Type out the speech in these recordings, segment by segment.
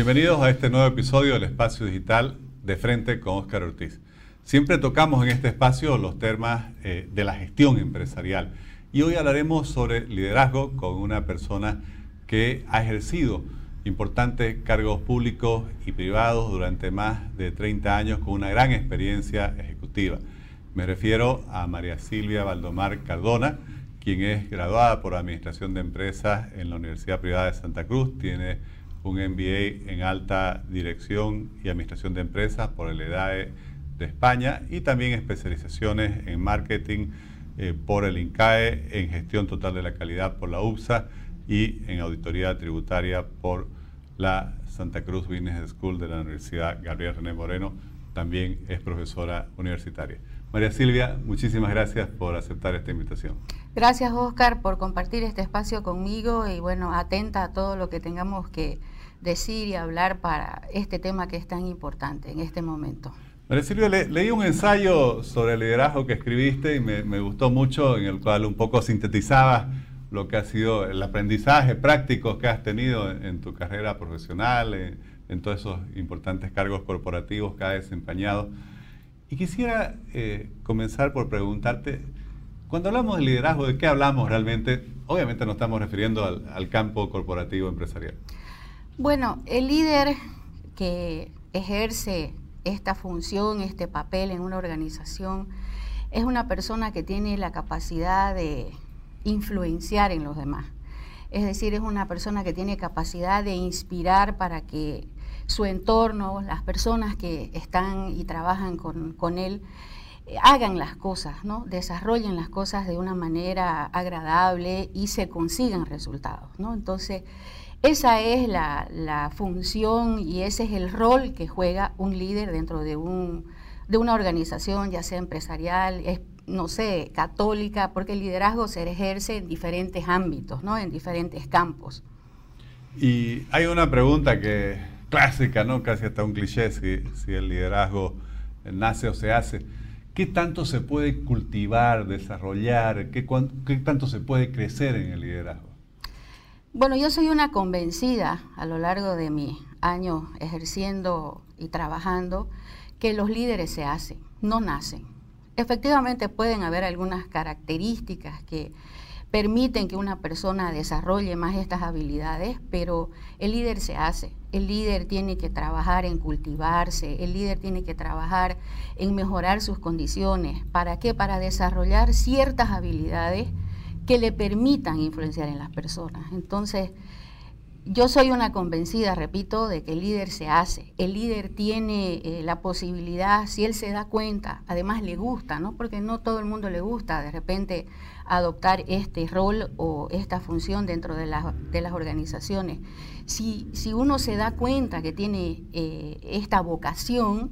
Bienvenidos a este nuevo episodio del Espacio Digital de Frente con Óscar Ortiz. Siempre tocamos en este espacio los temas eh, de la gestión empresarial y hoy hablaremos sobre liderazgo con una persona que ha ejercido importantes cargos públicos y privados durante más de 30 años con una gran experiencia ejecutiva. Me refiero a María Silvia Valdomar Cardona, quien es graduada por Administración de Empresas en la Universidad Privada de Santa Cruz, tiene un MBA en Alta Dirección y Administración de Empresas por el EDAE de España y también especializaciones en Marketing eh, por el INCAE, en Gestión Total de la Calidad por la UPSA y en Auditoría Tributaria por la Santa Cruz Business School de la Universidad Gabriel René Moreno, también es profesora universitaria. María Silvia, muchísimas gracias por aceptar esta invitación. Gracias, Oscar, por compartir este espacio conmigo y bueno, atenta a todo lo que tengamos que decir y hablar para este tema que es tan importante en este momento. María Silvia, leí un ensayo sobre el liderazgo que escribiste y me, gustó mucho, en el cual un poco sintetizaba lo que ha sido el aprendizaje práctico que has tenido en, tu carrera profesional, en, en, todos esos importantes cargos corporativos que has desempeñado. Y quisiera eh, comenzar por preguntarte, cuando hablamos de liderazgo, ¿de qué hablamos realmente? Obviamente no estamos refiriendo al, campo corporativo empresarial. Bueno, el líder que ejerce esta función, este papel en una organización, es una persona que tiene la capacidad de influenciar en los demás. Es decir, es una persona que tiene capacidad de inspirar para que su entorno, las personas que están y trabajan con, con él, hagan las cosas, ¿no? desarrollen las cosas de una manera agradable y se consigan resultados. ¿no? Entonces, esa es la, función y ese es el rol que juega un líder dentro de, un, de una organización, ya sea empresarial, no sé, católica, porque el liderazgo se ejerce en diferentes ámbitos, ¿no? en diferentes campos. Y hay una pregunta que clásica, ¿no? casi hasta un cliché, si, si el liderazgo nace o se hace. ¿Qué tanto se puede cultivar, desarrollar? ¿Qué, ¿Qué, tanto se puede crecer en el liderazgo? Bueno, yo soy una convencida a lo largo de mi año ejerciendo y trabajando que los líderes se hacen, no nacen. Efectivamente pueden haber algunas características que permiten que una persona desarrolle más estas habilidades, pero el líder se hace. El líder tiene que trabajar en cultivarse, el líder tiene que trabajar en mejorar sus condiciones. ¿Para qué? Para desarrollar ciertas habilidades que le permitan influenciar en las personas. Entonces, yo soy una convencida, repito, de que el líder se hace. El líder tiene eh, la posibilidad, si él se da cuenta, además le gusta, ¿no? Porque no todo el mundo le gusta de repente adoptar este rol o esta función dentro de, de las organizaciones. Si, si, uno se da cuenta que tiene eh, esta vocación,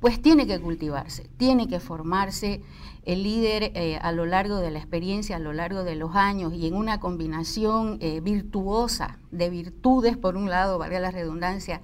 pues tiene que cultivarse, tiene que formarse el líder eh, a lo largo de la experiencia, a lo largo de los años y en una combinación eh, virtuosa de virtudes, por un lado, valga la redundancia,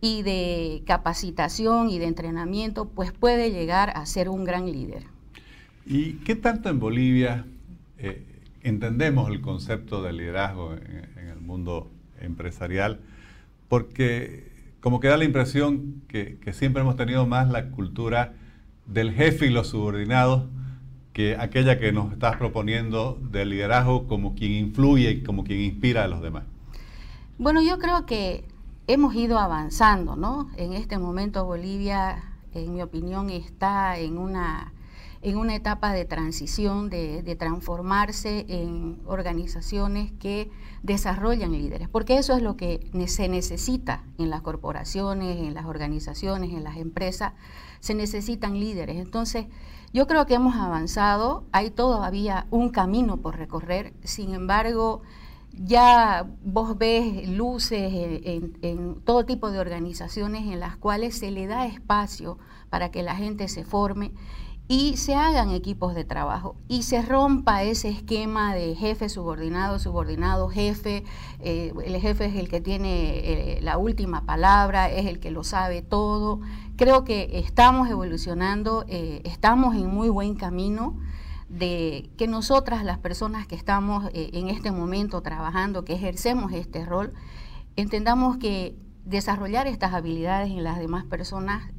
y de capacitación y de entrenamiento, pues puede llegar a ser un gran líder. ¿Y qué tanto en Bolivia eh, entendemos el concepto de liderazgo en, en, el mundo empresarial? Porque como que da la impresión que, siempre hemos tenido más la cultura del jefe y los subordinados que aquella que nos estás proponiendo del liderazgo como quien influye y como quien inspira a los demás? Bueno, yo creo que hemos ido avanzando, ¿no? En este momento Bolivia, en mi opinión, está en una, en una etapa de transición, de, transformarse en organizaciones que desarrollan líderes, porque eso es lo que se necesita en las corporaciones, en las organizaciones, en las empresas, se necesitan líderes. Entonces, yo creo que hemos avanzado, hay todavía un camino por recorrer, sin embargo, ya vos ves luces en, todo tipo de organizaciones en las cuales se le da espacio para que la gente se forme y se hagan equipos de trabajo y se rompa ese esquema de jefe subordinado, subordinado, jefe. Eh, el jefe es el que tiene eh, la última palabra, es el que lo sabe todo. Creo que estamos evolucionando, eh, estamos en muy buen camino de que nosotras, las personas que estamos en este momento trabajando, que ejercemos este rol, entendamos que desarrollar estas habilidades en las demás personas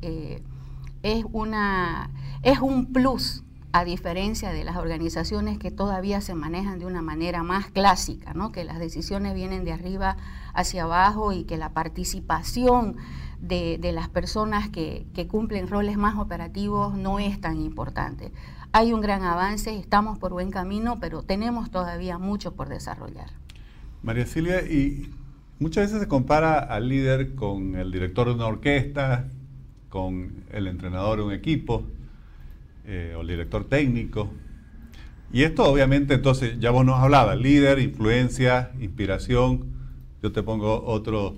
es, una, es un plus a diferencia de las organizaciones que todavía se manejan de una manera más clásica, ¿no? que las decisiones vienen de arriba hacia abajo y que la participación de, las personas que, que, cumplen roles más operativos no es tan importante. Hay un gran avance, estamos por buen camino, pero tenemos todavía mucho por desarrollar. María Silvia, y muchas veces se compara al líder con el director de una orquesta, con el entrenador de un equipo eh, o el director técnico. Y esto obviamente entonces ya vos nos hablabas, líder, influencia, inspiración. Yo te pongo otro,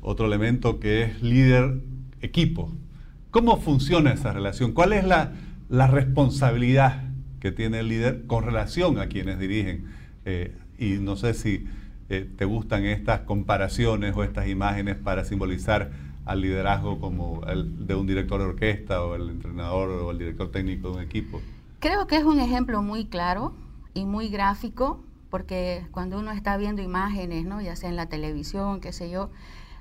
otro elemento que es líder equipo. ¿Cómo funciona esa relación? ¿Cuál es la, responsabilidad que tiene el líder con relación a quienes dirigen? Eh, y no sé si eh, te gustan estas comparaciones o estas imágenes para simbolizar al liderazgo como el de un director de orquesta o el entrenador o el director técnico de un equipo? Creo que es un ejemplo muy claro y muy gráfico, porque cuando uno está viendo imágenes, ¿no? ya sea en la televisión, qué sé yo,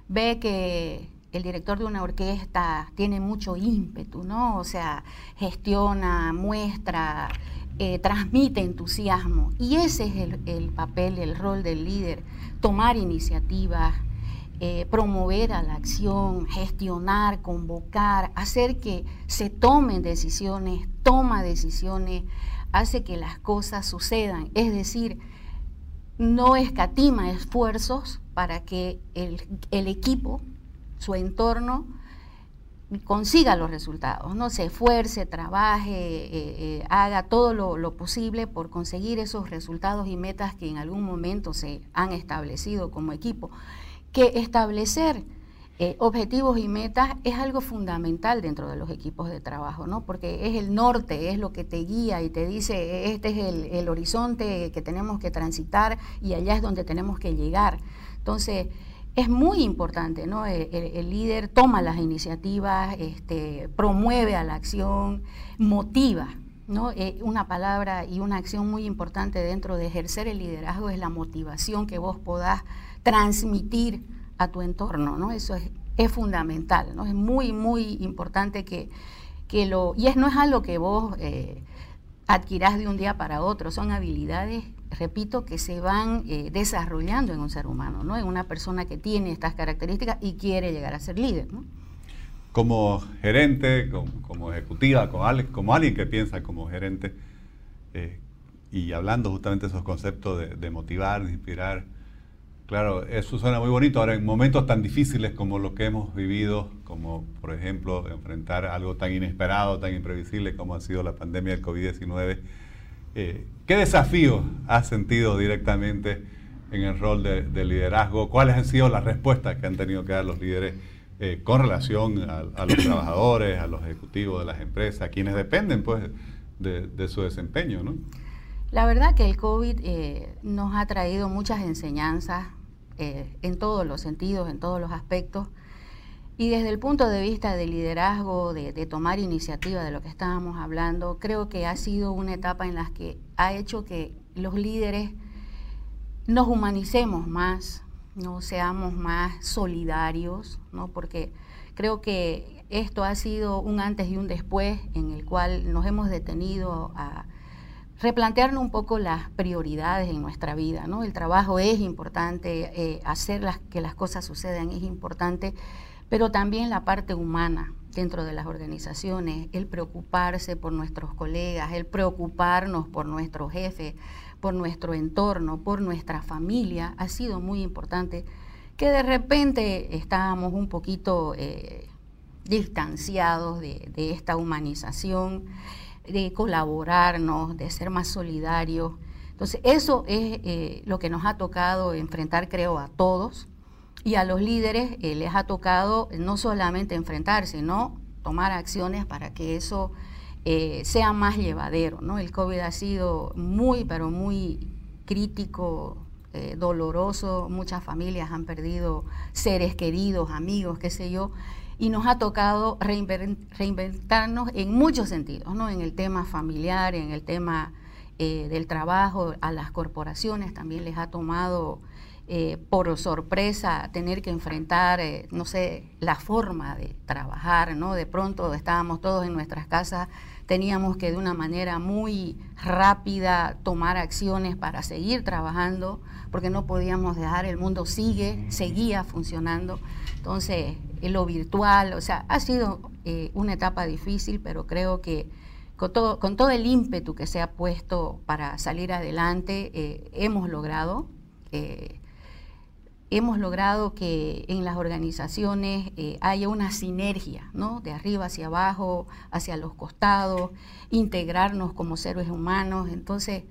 ve que el director de una orquesta tiene mucho ímpetu, ¿no? O sea, gestiona, muestra, eh, transmite entusiasmo. Y ese es el, el papel, el rol del líder, tomar iniciativas, eh, promover a la acción, gestionar, convocar, hacer que se tomen decisiones, toma decisiones, hace que las cosas sucedan. Es decir, no escatima esfuerzos para que el, equipo, su entorno, consiga los resultados, ¿no? Se esfuerce, trabaje, eh, eh, haga todo lo, lo, posible por conseguir esos resultados y metas que en algún momento se han establecido como equipo que establecer eh, objetivos y metas es algo fundamental dentro de los equipos de trabajo, ¿no? Porque es el norte, es lo que te guía y te dice, este es el, horizonte que tenemos que transitar y allá es donde tenemos que llegar. Entonces, es muy importante, ¿no? El, líder toma las iniciativas, este, promueve a la acción, motiva, ¿no? Eh, una palabra y una acción muy importante dentro de ejercer el liderazgo es la motivación que vos podás transmitir a tu entorno, ¿no? Eso es, es fundamental, ¿no? Es muy, muy importante que, que lo... Y es, no es algo que vos eh, adquirás de un día para otro, son habilidades, repito, que se van eh, desarrollando en un ser humano, ¿no? En una persona que tiene estas características y quiere llegar a ser líder, ¿no? Como gerente, como, ejecutiva, como, como, alguien que piensa como gerente, eh, y hablando justamente de esos conceptos de, de motivar, de inspirar, Claro, eso suena muy bonito. Ahora, en momentos tan difíciles como los que hemos vivido, como por ejemplo enfrentar algo tan inesperado, tan imprevisible como ha sido la pandemia del COVID-19, eh, ¿qué desafíos has sentido directamente en el rol de, liderazgo? ¿Cuáles han sido las respuestas que han tenido que dar los líderes eh, con relación a, los trabajadores, a los ejecutivos de las empresas, quienes dependen pues de, su desempeño? ¿no? La verdad que el COVID eh, nos ha traído muchas enseñanzas eh, en todos los sentidos, en todos los aspectos. Y desde el punto de vista de liderazgo, de, tomar iniciativa de lo que estábamos hablando, creo que ha sido una etapa en la que ha hecho que los líderes nos humanicemos más, no seamos más solidarios, ¿no? porque creo que esto ha sido un antes y un después en el cual nos hemos detenido a replantearnos un poco las prioridades en nuestra vida, ¿no? El trabajo es importante, eh, hacer las, que las cosas sucedan es importante, pero también la parte humana dentro de las organizaciones, el preocuparse por nuestros colegas, el preocuparnos por nuestro jefe, por nuestro entorno, por nuestra familia, ha sido muy importante, que de repente estábamos un poquito eh, distanciados de, de esta humanización de colaborarnos, de ser más solidarios. Entonces, eso es eh, lo que nos ha tocado enfrentar, creo, a todos. Y a los líderes eh, les ha tocado no solamente enfrentarse, sino tomar acciones para que eso eh, sea más llevadero. ¿no? El COVID ha sido muy, pero muy crítico, doloroso. Muchas familias han perdido seres queridos, amigos, qué sé yo y nos ha tocado reinventarnos en muchos sentidos, ¿no? en el tema familiar, en el tema eh, del trabajo, a las corporaciones también les ha tomado eh, por sorpresa tener que enfrentar, eh, no sé, la forma de trabajar, ¿no? De pronto estábamos todos en nuestras casas, teníamos que de una manera muy rápida tomar acciones para seguir trabajando, porque no podíamos dejar, el mundo sigue, seguía funcionando. Entonces, lo virtual, o sea, ha sido una etapa difícil, pero creo que con todo, con todo el ímpetu que se ha puesto para salir adelante, hemos logrado hemos logrado que en las organizaciones eh, haya una sinergia, ¿no? De arriba hacia abajo, hacia los costados, integrarnos como seres humanos. Entonces,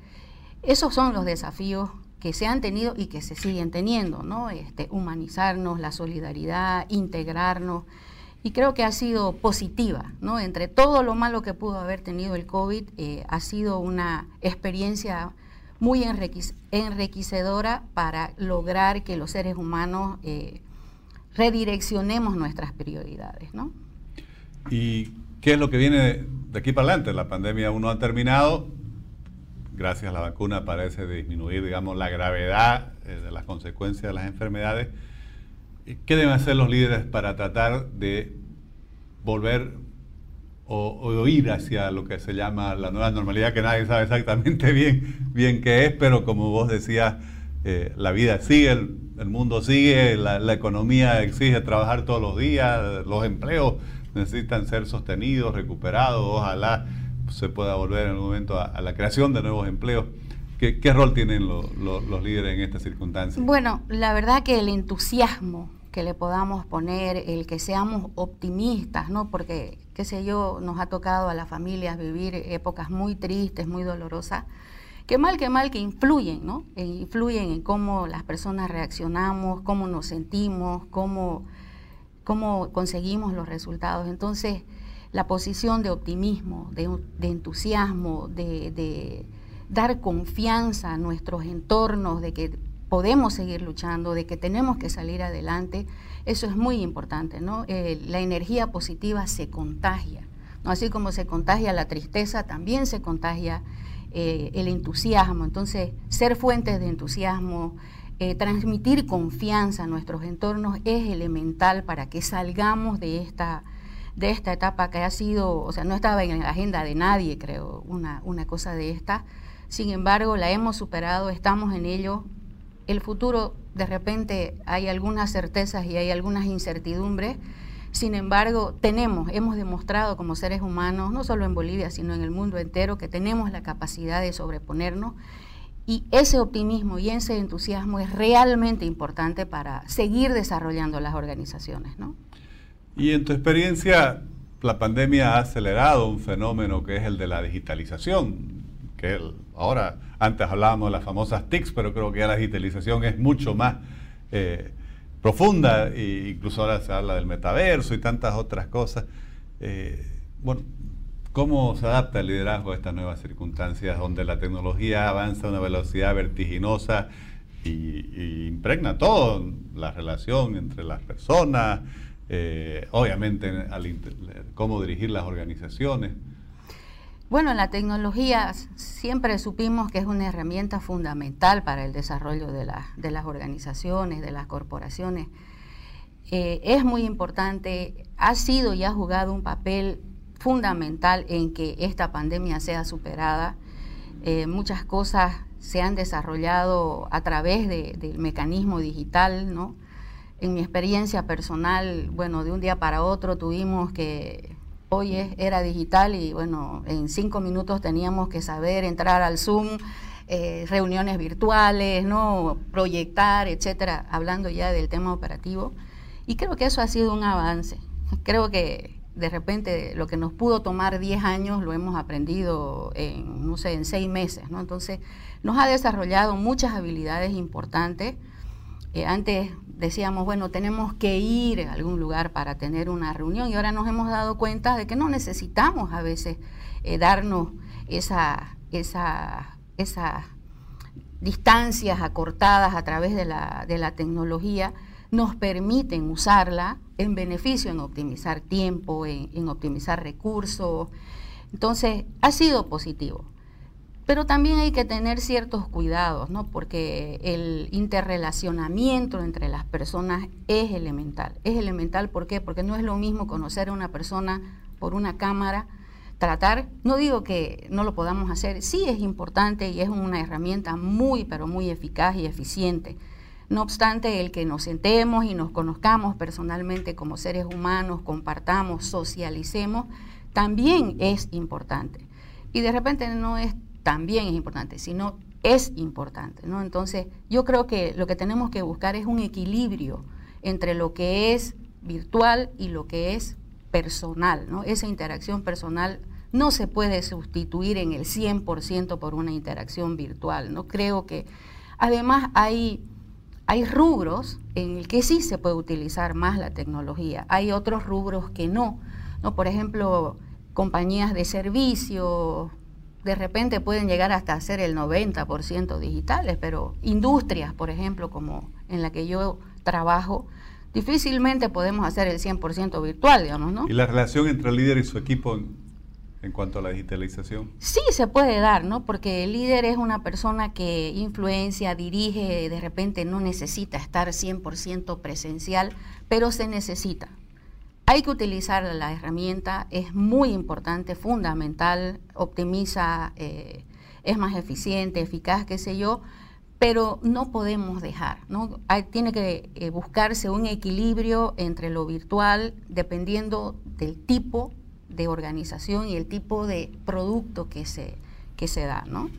esos son los desafíos que se han tenido y que se siguen teniendo, ¿no? Este, humanizarnos, la solidaridad, integrarnos. Y creo que ha sido positiva, ¿no? Entre todo lo malo que pudo haber tenido el COVID, eh, ha sido una experiencia muy enriquecedora para lograr que los seres humanos eh, redireccionemos nuestras prioridades. ¿no? ¿Y qué es lo que viene de aquí para adelante? La pandemia aún no ha terminado. Gracias a la vacuna parece disminuir, digamos, la gravedad eh, de las consecuencias de las enfermedades. ¿Qué deben hacer los líderes para tratar de volver o, ir hacia lo que se llama la nueva normalidad, que nadie sabe exactamente bien, bien qué es, pero como vos decías, eh, la vida sigue, el, mundo sigue, la, economía exige trabajar todos los días, los empleos necesitan ser sostenidos, recuperados, ojalá se pueda volver en un momento a, la creación de nuevos empleos. ¿Qué, rol tienen los líderes en estas circunstancias? Bueno, la verdad que el entusiasmo que le podamos poner, el que seamos optimistas, ¿no? Porque, qué sé yo, nos ha tocado a las familias vivir épocas muy tristes, muy dolorosas, que mal que mal que influyen, ¿no? E influyen en cómo las personas reaccionamos, cómo nos sentimos, cómo, cómo conseguimos los resultados. Entonces, la posición de optimismo, de, entusiasmo, de, dar confianza a nuestros entornos, de que podemos seguir luchando, de que tenemos que salir adelante, eso es muy importante, ¿no? Eh, la energía positiva se contagia, ¿no? Así como se contagia la tristeza, también se contagia eh, el entusiasmo. Entonces, ser fuentes de entusiasmo, eh, transmitir confianza a nuestros entornos es elemental para que salgamos de esta, de esta etapa que ha sido, o sea, no estaba en la agenda de nadie, creo, una, una cosa de esta. Sin embargo, la hemos superado, estamos en ello, el futuro de repente hay algunas certezas y hay algunas incertidumbres. Sin embargo, tenemos, hemos demostrado como seres humanos, no solo en Bolivia, sino en el mundo entero, que tenemos la capacidad de sobreponernos y ese optimismo y ese entusiasmo es realmente importante para seguir desarrollando las organizaciones. ¿no? Y en tu experiencia, la pandemia ha acelerado un fenómeno que es el de la digitalización, que ahora antes hablábamos de las famosas TICs, pero creo que ya la digitalización es mucho más eh, profunda, e incluso ahora se habla del metaverso y tantas otras cosas. Eh, bueno, ¿cómo se adapta el liderazgo a estas nuevas circunstancias donde la tecnología avanza a una velocidad vertiginosa y, impregna todo, la relación entre las personas, eh, obviamente cómo dirigir las organizaciones? Bueno, la tecnología siempre supimos que es una herramienta fundamental para el desarrollo de, las organizaciones, de las corporaciones. Eh, es muy importante, ha sido y ha jugado un papel fundamental en que esta pandemia sea superada. Eh, muchas cosas se han desarrollado a través del mecanismo digital, ¿no? En mi experiencia personal, bueno, de un día para otro tuvimos que hoy era digital y bueno, en cinco minutos teníamos que saber entrar al Zoom, eh, reuniones virtuales, ¿no? proyectar, etcétera, hablando ya del tema operativo. Y creo que eso ha sido un avance. Creo que de repente lo que nos pudo tomar 10 años lo hemos aprendido en, no sé, en seis meses, ¿no? Entonces, nos ha desarrollado muchas habilidades importantes. Eh, antes decíamos, bueno, tenemos que ir a algún lugar para tener una reunión y ahora nos hemos dado cuenta de que no necesitamos a veces eh, darnos esa, esa, esas distancias acortadas a través de la, de la tecnología, nos permiten usarla en beneficio, en optimizar tiempo, en, en optimizar recursos. Entonces, ha sido positivo. Pero también hay que tener ciertos cuidados, ¿no? Porque el interrelacionamiento entre las personas es elemental. Es elemental, ¿por qué? Porque no es lo mismo conocer a una persona por una cámara, tratar, no digo que no lo podamos hacer, sí es importante y es una herramienta muy, pero muy eficaz y eficiente. No obstante, el que nos sentemos y nos conozcamos personalmente como seres humanos, compartamos, socialicemos, también es importante. Y de repente no es también es importante, sino es importante, ¿no? Entonces, yo creo que lo que tenemos que buscar es un equilibrio entre lo que es virtual y lo que es personal, ¿no? Esa interacción personal no se puede sustituir en el 100% por una interacción virtual, ¿no? Creo que además hay hay rubros en el que sí se puede utilizar más la tecnología, hay otros rubros que no, ¿no? Por ejemplo, compañías de servicio, de repente pueden llegar hasta ser el 90% digitales, pero industrias, por ejemplo, como en la que yo trabajo, difícilmente podemos hacer el 100% virtual, digamos, ¿no? ¿Y la relación entre el líder y su equipo en, cuanto a la digitalización? Sí, se puede dar, ¿no? Porque el líder es una persona que influencia, dirige, de repente no necesita estar 100% presencial, pero se necesita. Hay que utilizar la herramienta, es muy importante, fundamental, optimiza, eh, es más eficiente, eficaz, qué sé yo, pero no podemos dejar, ¿no? tiene que eh, buscarse un equilibrio entre lo virtual, dependiendo del tipo de organización y el tipo de producto que se, que se da, ¿no?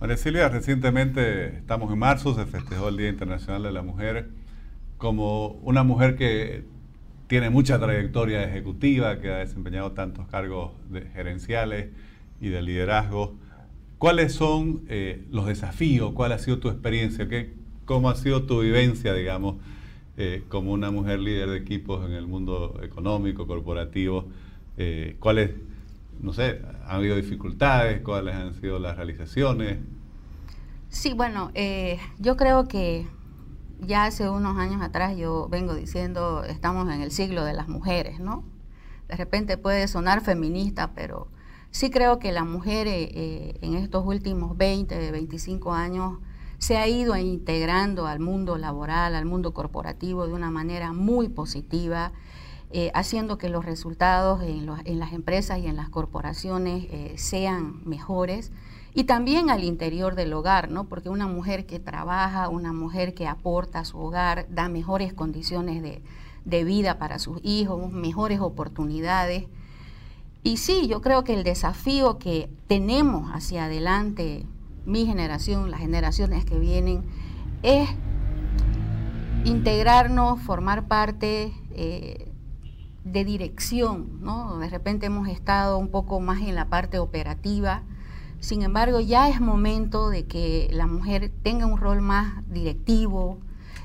María recientemente, estamos en marzo, se festejó el Día Internacional de la Mujer, como una mujer que tiene mucha trayectoria ejecutiva, que ha desempeñado tantos cargos gerenciales y de liderazgo. ¿Cuáles son eh, los desafíos? ¿Cuál ha sido tu experiencia? ¿Qué, ¿Cómo ha sido tu vivencia, digamos, eh, como una mujer líder de equipos en el mundo económico, corporativo? Eh, ¿Cuáles, no sé, han habido dificultades? ¿Cuáles han sido las realizaciones? Sí, bueno, yo creo que ya hace unos años atrás yo vengo diciendo, estamos en el siglo de las mujeres, ¿no? De repente puede sonar feminista, pero sí creo que la mujer eh, eh, en estos últimos 20, 25 años se ha ido integrando al mundo laboral, al mundo corporativo de una manera muy positiva, eh, haciendo que los resultados en, en, las empresas y en las corporaciones sean mejores y también al interior del hogar, ¿no? Porque una mujer que trabaja, una mujer que aporta a su hogar, da mejores condiciones de, vida para sus hijos, mejores oportunidades. Y sí, yo creo que el desafío que tenemos hacia adelante, mi generación, las generaciones que vienen, es integrarnos, formar parte eh, de dirección, ¿no? De repente hemos estado un poco más en la parte operativa, sin embargo, ya es momento de que la mujer tenga un rol más directivo,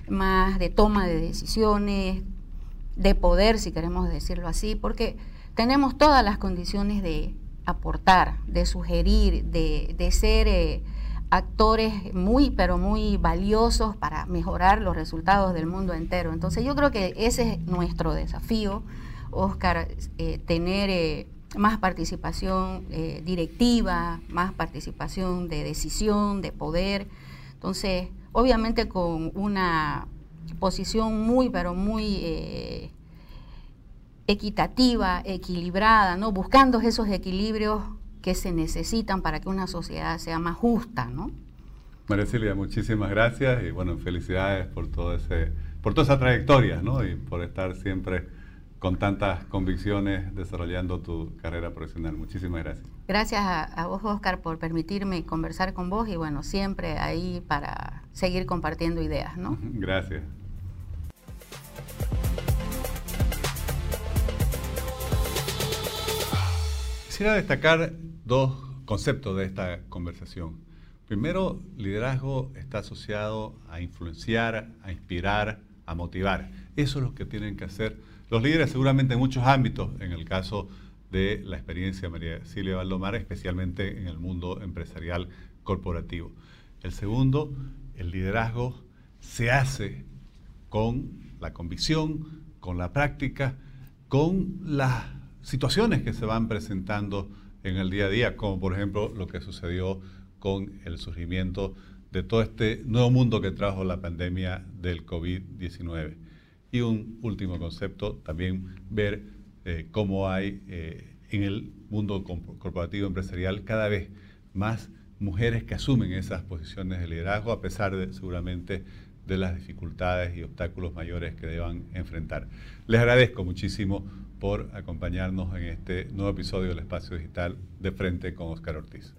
más de toma de decisiones, de poder, si queremos decirlo así, porque tenemos todas las condiciones de aportar, de sugerir, de, ser eh, actores muy, pero muy valiosos para mejorar los resultados del mundo entero. Entonces yo creo que ese es nuestro desafío, Oscar, eh, tener... Eh, más participación eh, directiva, más participación de decisión, de poder. Entonces, obviamente con una posición muy, pero muy eh, equitativa, equilibrada, ¿no? buscando esos equilibrios que se necesitan para que una sociedad sea más justa. ¿no? María Silvia, muchísimas gracias y bueno, felicidades por todo ese, por toda esa trayectoria ¿no? y por estar siempre con tantas convicciones desarrollando tu carrera profesional. Muchísimas gracias. Gracias a, vos, Oscar, por permitirme conversar con vos y bueno, siempre ahí para seguir compartiendo ideas, ¿no? Gracias. Quisiera destacar dos conceptos de esta conversación. Primero, liderazgo está asociado a influenciar, a inspirar, a motivar. Eso es lo que tienen que hacer los líderes seguramente en muchos ámbitos, en el caso de la experiencia de María Silvia Valdomar, especialmente en el mundo empresarial corporativo. El segundo, el liderazgo se hace con la convicción, con la práctica, con las situaciones que se van presentando en el día a día, como por ejemplo lo que sucedió con el surgimiento de todo este nuevo mundo que trajo la pandemia del COVID-19. Y un último concepto, también ver eh, cómo hay eh, en el mundo corporativo empresarial cada vez más mujeres que asumen esas posiciones de liderazgo a pesar de seguramente de las dificultades y obstáculos mayores que deban enfrentar. Les agradezco muchísimo por acompañarnos en este nuevo episodio del Espacio Digital de Frente con Oscar Ortiz.